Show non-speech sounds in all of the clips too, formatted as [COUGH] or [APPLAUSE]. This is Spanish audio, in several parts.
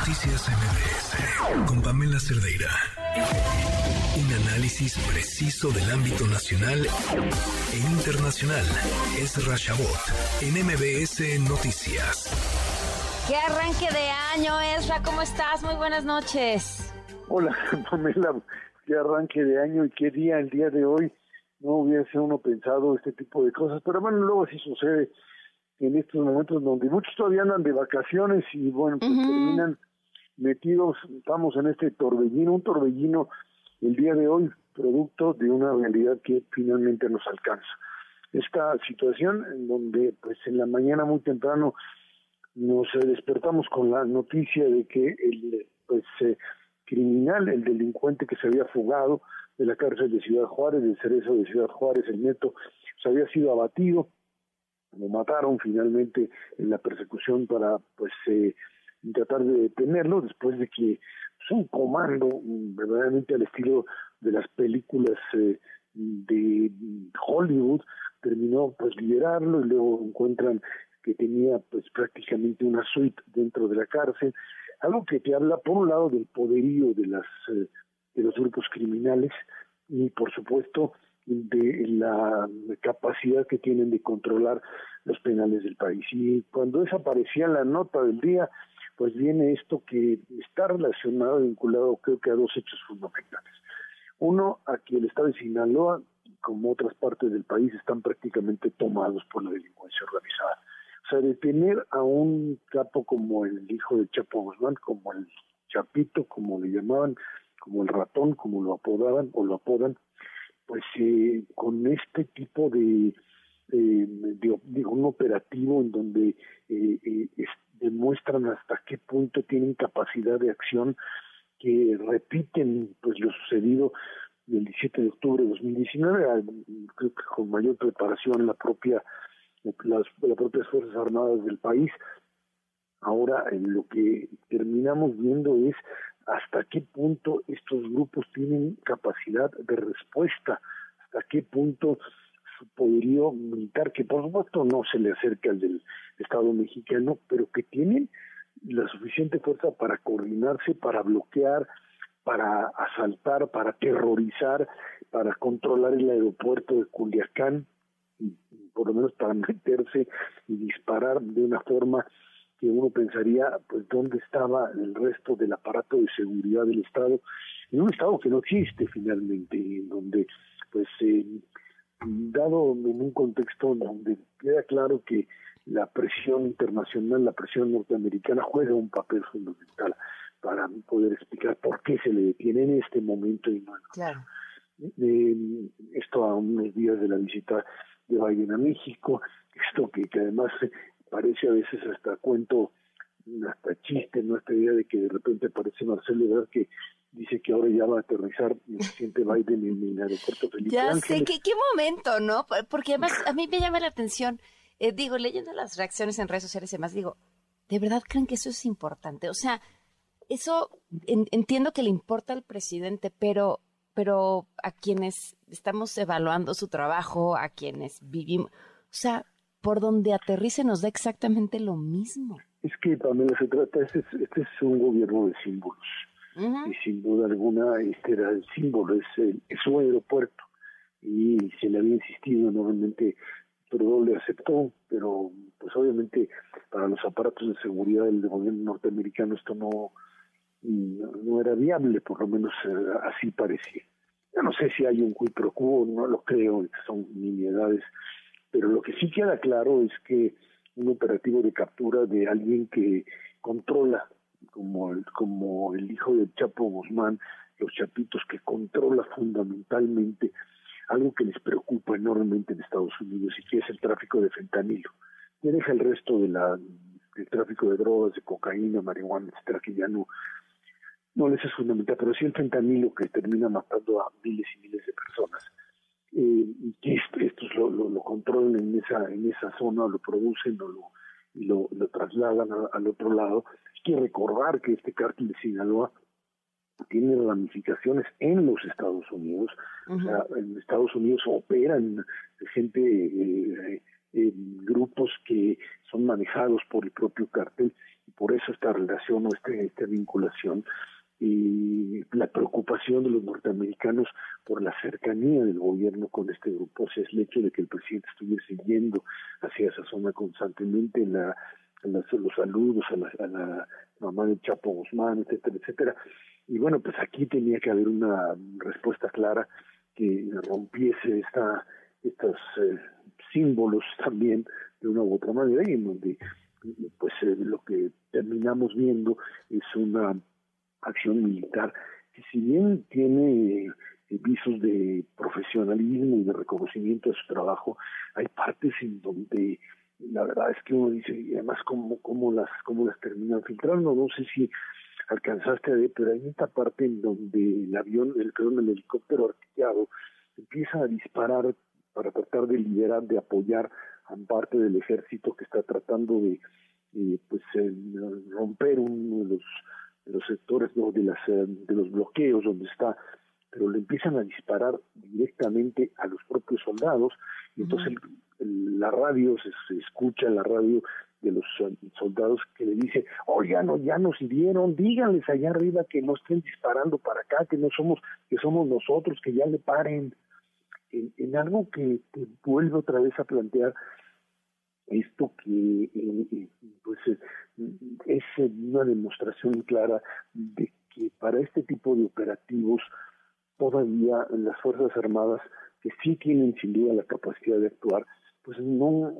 Noticias MBS con Pamela Cerdeira. Un análisis preciso del ámbito nacional e internacional. Es Rashabot en MBS Noticias. ¿Qué arranque de año, Esra? ¿Cómo estás? Muy buenas noches. Hola, [LAUGHS] Pamela. Qué arranque de año y qué día el día de hoy. No hubiese uno pensado este tipo de cosas, pero bueno, luego sí sucede en estos momentos donde muchos todavía andan de vacaciones y bueno, pues terminan metidos, estamos en este torbellino, un torbellino el día de hoy, producto de una realidad que finalmente nos alcanza. Esta situación en donde pues en la mañana muy temprano nos despertamos con la noticia de que el pues eh, criminal, el delincuente que se había fugado de la cárcel de Ciudad Juárez, del cerezo de Ciudad Juárez, el neto, se había sido abatido, lo mataron finalmente en la persecución para pues eh, tratar de detenerlo después de que pues, un comando verdaderamente al estilo de las películas eh, de Hollywood terminó pues liberarlo y luego encuentran que tenía pues prácticamente una suite dentro de la cárcel algo que te habla por un lado del poderío de las eh, de los grupos criminales y por supuesto de la capacidad que tienen de controlar los penales del país. Y cuando desaparecía la nota del día, pues viene esto que está relacionado, vinculado creo que a dos hechos fundamentales. Uno, a que el Estado de Sinaloa, como otras partes del país, están prácticamente tomados por la delincuencia organizada. O sea, detener a un capo como el hijo de Chapo Guzmán, como el Chapito, como le llamaban, como el ratón, como lo apodaban o lo apodan, pues eh, con este tipo de, eh, un operativo en donde eh, eh demuestran hasta qué punto tienen capacidad de acción que repiten pues lo sucedido el 17 de octubre de 2019 creo que con mayor preparación la propia las, las propias fuerzas armadas del país. Ahora en lo que terminamos viendo es hasta qué punto estos grupos tienen capacidad de respuesta, hasta qué punto su poderío militar, que por supuesto no se le acerca al del Estado mexicano, pero que tienen la suficiente fuerza para coordinarse, para bloquear, para asaltar, para terrorizar, para controlar el aeropuerto de Culiacán, por lo menos para meterse y disparar de una forma que uno pensaría, pues, dónde estaba el resto del aparato de seguridad del Estado, en un Estado que no existe finalmente, en donde, pues, eh, dado en un contexto donde queda claro que la presión internacional, la presión norteamericana juega un papel fundamental para poder explicar por qué se le detiene en este momento y no en claro. eh, esto a unos días de la visita de Biden a México, esto que, que además parece a veces hasta cuento, hasta chiste, ¿no? Esta idea de que de repente aparece Marcelo Ebrard que dice que ahora ya va a aterrizar el presidente Biden en el aeropuerto Felipe Ya sé, ¿qué, qué momento, ¿no? Porque además a mí me llama la atención, eh, digo, leyendo las reacciones en redes sociales y demás, digo, ¿de verdad creen que eso es importante? O sea, eso entiendo que le importa al presidente, pero pero a quienes estamos evaluando su trabajo, a quienes vivimos, o sea, por donde aterrice nos da exactamente lo mismo. Es que Pamela se trata, este es, este es un gobierno de símbolos. Y sin duda alguna este era el símbolo, es, el, es su aeropuerto. Y se le había insistido enormemente, pero le aceptó, pero pues obviamente para los aparatos de seguridad del gobierno norteamericano esto no, no, era viable, por lo menos eh, así parecía. No sé si hay un quid pro quo, no lo creo, son nimiedades pero lo que sí queda claro es que un operativo de captura de alguien que controla, como el, como el hijo del Chapo Guzmán, los chapitos, que controla fundamentalmente algo que les preocupa enormemente en Estados Unidos y que es el tráfico de fentanilo. Ya deja el resto de la, del tráfico de drogas, de cocaína, marihuana, etcétera, que ya no, no les es fundamental, pero sí el fentanilo que termina matando a miles y miles de personas eh, que estos lo, lo, controlan en esa en esa zona, lo producen o lo, y lo, lo trasladan al otro lado. Hay que recordar que este cártel de Sinaloa tiene ramificaciones en los Estados Unidos. O sea, en Estados Unidos operan gente, eh, eh, grupos que son manejados por el propio cártel y por eso esta relación o este, esta vinculación y la preocupación de los norteamericanos por la cercanía del gobierno con este grupo, o sea, es el hecho de que el presidente estuviese yendo hacia esa zona constantemente, la, los saludos a la, a la mamá de Chapo Guzmán, etcétera, etcétera. Y bueno, pues aquí tenía que haber una respuesta clara que rompiese esta, estos eh, símbolos también de una u otra manera y en donde pues eh, lo que terminamos viendo es una acción militar que si bien tiene eh, visos de profesionalismo y de reconocimiento de su trabajo, hay partes en donde la verdad es que uno dice, y además cómo, cómo las cómo las terminan filtrando, no sé si alcanzaste a ver, pero hay esta parte en donde el avión, el perdón, el helicóptero artillado empieza a disparar para tratar de liderar, de apoyar a parte del ejército que está tratando de eh, pues romper uno de los de los sectores ¿no? de las eh, de los bloqueos donde está pero le empiezan a disparar directamente a los propios soldados. Y entonces la radio se, se, escucha la radio de los soldados que le dice oigan no, ya nos hirieron díganles allá arriba que no estén disparando para acá que no somos que somos nosotros que ya le paren en, en algo que te vuelve otra vez a plantear esto que eh, eh pues eh, es una demostración clara de que para este tipo de operativos todavía las fuerzas armadas que sí tienen sin duda la capacidad de actuar pues no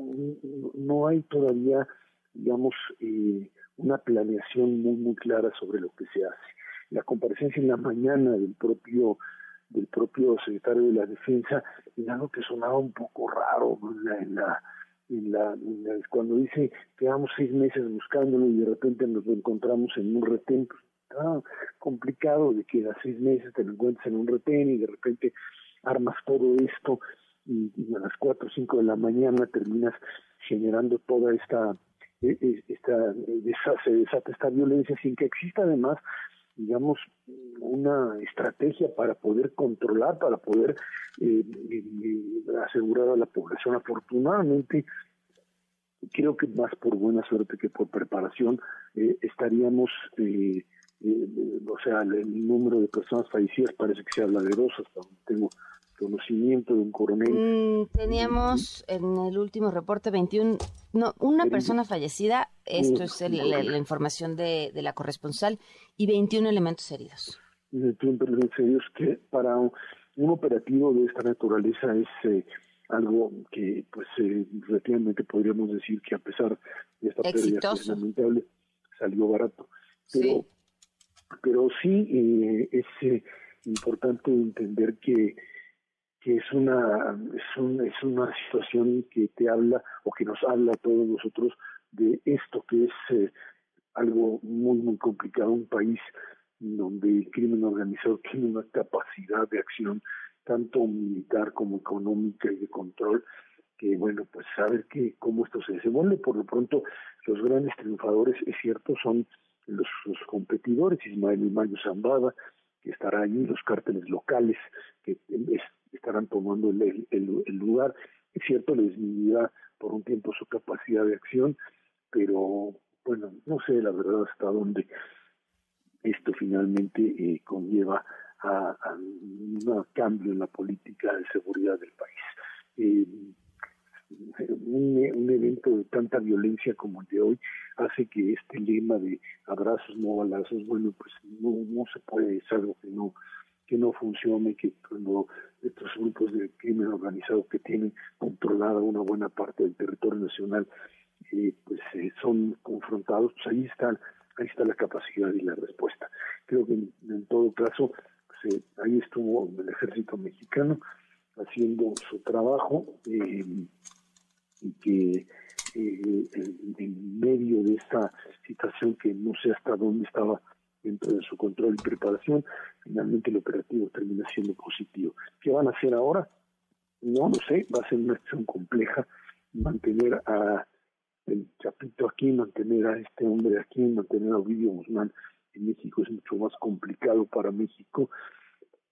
no hay todavía digamos eh, una planeación muy muy clara sobre lo que se hace. La comparecencia en la mañana del propio del propio secretario de la defensa en algo que sonaba un poco raro en la, en la cuando dice que llevamos seis meses buscándolo y de repente nos encontramos en un retén, pues está complicado de que a seis meses te lo encuentres en un retén y de repente armas todo esto y, a las cuatro o cinco de la mañana terminas generando toda esta e, e, esta se desata esta violencia sin que exista además digamos, una estrategia para poder controlar, para poder eh, asegurar a la población. Afortunadamente, creo que más por buena suerte que por preparación, eh, estaríamos, eh, o sea, el, número de personas fallecidas parece que se habla de dos, hasta donde tengo conocimiento de un coronel. Mm, teníamos en el último reporte 21, no, una persona fallecida, esto es la, información de, la corresponsal, y 21 elementos heridos. 21 elementos heridos que para un, operativo de esta naturaleza es eh, algo que pues eh, relativamente podríamos decir que a pesar de esta pérdida lamentable salió barato. Pero sí, pero sí eh, es eh, importante entender que que es una es, un, es una situación que te habla o que nos habla a todos nosotros de esto que es eh, algo muy muy complicado un país donde el crimen organizado [LAUGHS] tiene una capacidad de acción tanto militar como económica y de control que bueno pues saber que cómo esto se desenvuelve. Por lo pronto los grandes triunfadores es cierto son los, los competidores Ismael y Mayo Zambada que estará allí los cárteles locales que es, estarán tomando el, el, lugar. Es cierto, les disminuirá por un tiempo su capacidad de acción, pero bueno, no sé la verdad hasta dónde esto finalmente eh, conlleva a, a, un cambio en la política de seguridad del país. Eh, un, un, evento de tanta violencia como el de hoy hace que este lema de abrazos no balazos, bueno, pues no, no se puede, es algo que no que no funcione, que cuando estos grupos de crimen organizado que tienen controlada una buena parte del territorio nacional, eh, pues eh, son confrontados, pues ahí está, ahí está la capacidad y la respuesta. Creo que en, todo caso, pues, eh, ahí estuvo el ejército mexicano haciendo su trabajo eh, que en medio de esta situación que no sé hasta dónde estaba dentro de su control y preparación, finalmente el operativo termina siendo positivo. ¿Qué van a hacer ahora? No lo sé, va a ser una acción compleja mantener a el Chapito aquí, mantener a este hombre aquí, mantener a Ovidio Guzmán en México es mucho más complicado para México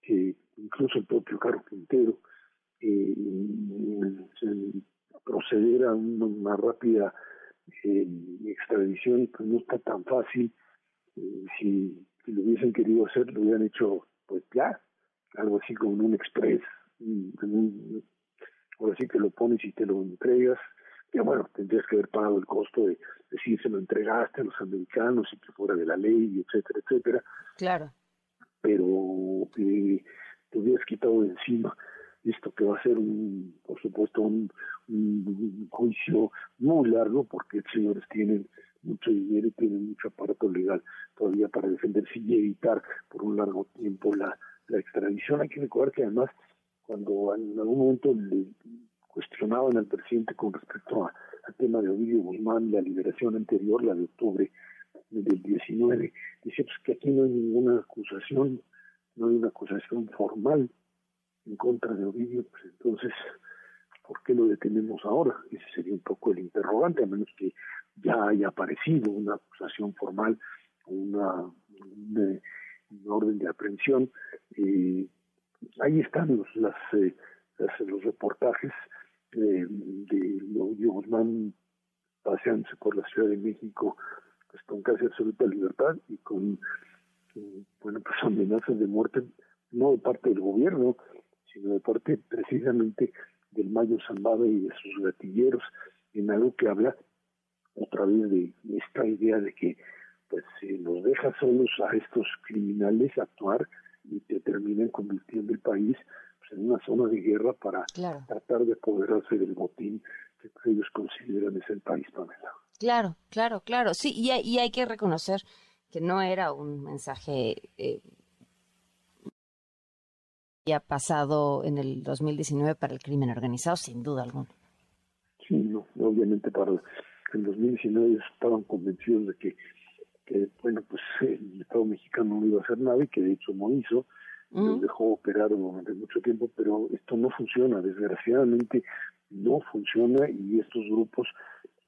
que incluso el propio Caro Quintero. Eh, una, rápida extradición pues no está tan fácil. Eh, si, lo hubiesen querido hacer, lo hubieran hecho pues ya, algo así como en un express, en ahora sí que lo pones y te lo entregas, que bueno, tendrías que haber pagado el costo de decir se lo entregaste a los americanos y que fuera de la ley, etcétera, etcétera. Claro. Pero eh, te hubieras quitado de encima esto que va a ser, un, por supuesto, un, juicio muy largo porque señores tienen mucho dinero y tienen mucho aparato legal todavía para defenderse y evitar por un largo tiempo la, extradición. Hay que recordar que además cuando en algún momento le cuestionaban al presidente con respecto al tema de Ovidio Guzmán, la liberación anterior, la de octubre del 19, decía pues, que aquí no hay ninguna acusación, no hay una acusación formal en contra de Ovidio, pues entonces, ¿por qué lo detenemos ahora? Ese sería un poco el interrogante, a menos que ya haya aparecido una acusación formal, una, una, orden de aprehensión. Eh, ahí están los, eh, los reportajes eh, de Ovidio Guzmán paseándose por la Ciudad de México pues, con casi absoluta libertad y con, bueno, pues amenazas de muerte, no de parte del gobierno, sino de parte precisamente del Mayo Zambada y de sus gatilleros, en algo que habla otra vez de esta idea de que pues si nos deja solos a estos criminales actuar y te terminan convirtiendo el país pues, en una zona de guerra para tratar de apoderarse del botín que ellos consideran es el país, Pamela. Claro, claro, claro. Sí, y hay, y hay que reconocer que no era un mensaje eh, ha pasado en el 2019 para el crimen organizado, sin duda alguna. Sí, no, obviamente para el 2019 estaban convencidos de que, que, bueno, pues el Estado mexicano no iba a hacer nada y que de hecho no hizo, los dejó operar durante mucho tiempo, pero esto no funciona, desgraciadamente no funciona y estos grupos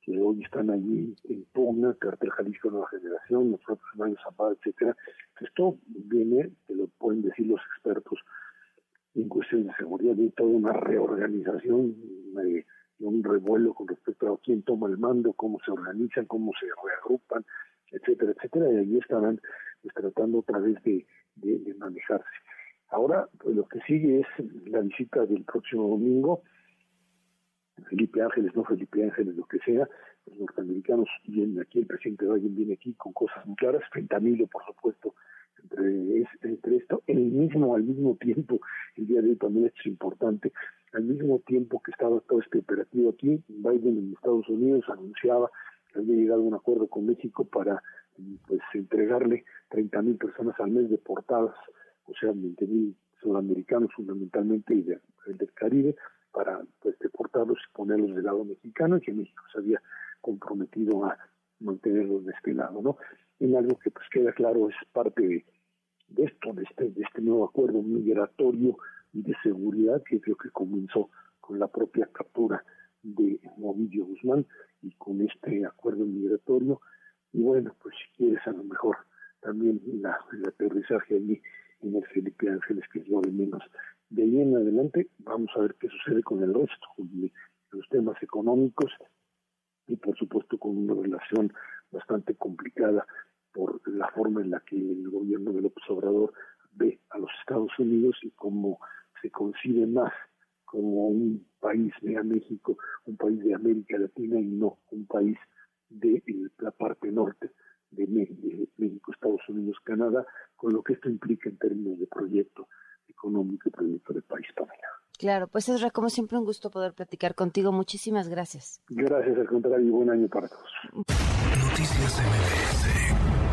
que hoy están allí en pugna, Cartel Jalisco Nueva Generación, los propios Mayo Zapata, etcétera, esto viene, te lo pueden decir los expertos, en cuestiones de seguridad y toda una reorganización, de un revuelo con respecto a quién toma el mando, cómo se organizan, cómo se reagrupan, etcétera, etcétera, y ahí estarán pues, tratando otra vez de, de, manejarse. Ahora, pues, lo que sigue es la visita del próximo domingo, Felipe Ángeles, no Felipe Ángeles, lo que sea, los norteamericanos vienen aquí, el presidente Biden viene aquí con cosas muy claras, fentanilo, por supuesto, entre, entre esto, el mismo, al mismo tiempo, el día de hoy también esto es importante, al mismo tiempo que estaba todo este operativo aquí, Biden en Estados Unidos anunciaba que había llegado a un acuerdo con México para pues entregarle 30 mil personas al mes deportadas, o sea, 20 mil sudamericanos fundamentalmente y del Caribe, para pues deportarlos y ponerlos del lado mexicano y que México se había comprometido a mantenerlos de este lado, ¿no? En algo que pues queda claro es parte de, esto, de este, de este nuevo acuerdo migratorio y de seguridad que creo que comenzó con la propia captura de Movillo Guzmán y con este acuerdo migratorio. Y bueno, pues si quieres a lo mejor también la, el aterrizaje allí en el Felipe Ángeles, que es lo de menos. De ahí en adelante vamos a ver qué sucede con el resto, con los temas económicos y por supuesto con una relación bastante complicada por la forma en la que el gobierno de López Obrador ve a los Estados Unidos y cómo se concibe más como un de México, un país de América Latina y no un país de la parte norte de México, Estados Unidos, Canadá, con lo que esto implica en términos de proyecto económico y proyecto de país, Pamela. Claro, pues es como siempre un gusto poder platicar contigo. Muchísimas gracias. Gracias, al contrario, y buen año para todos. Noticias MBS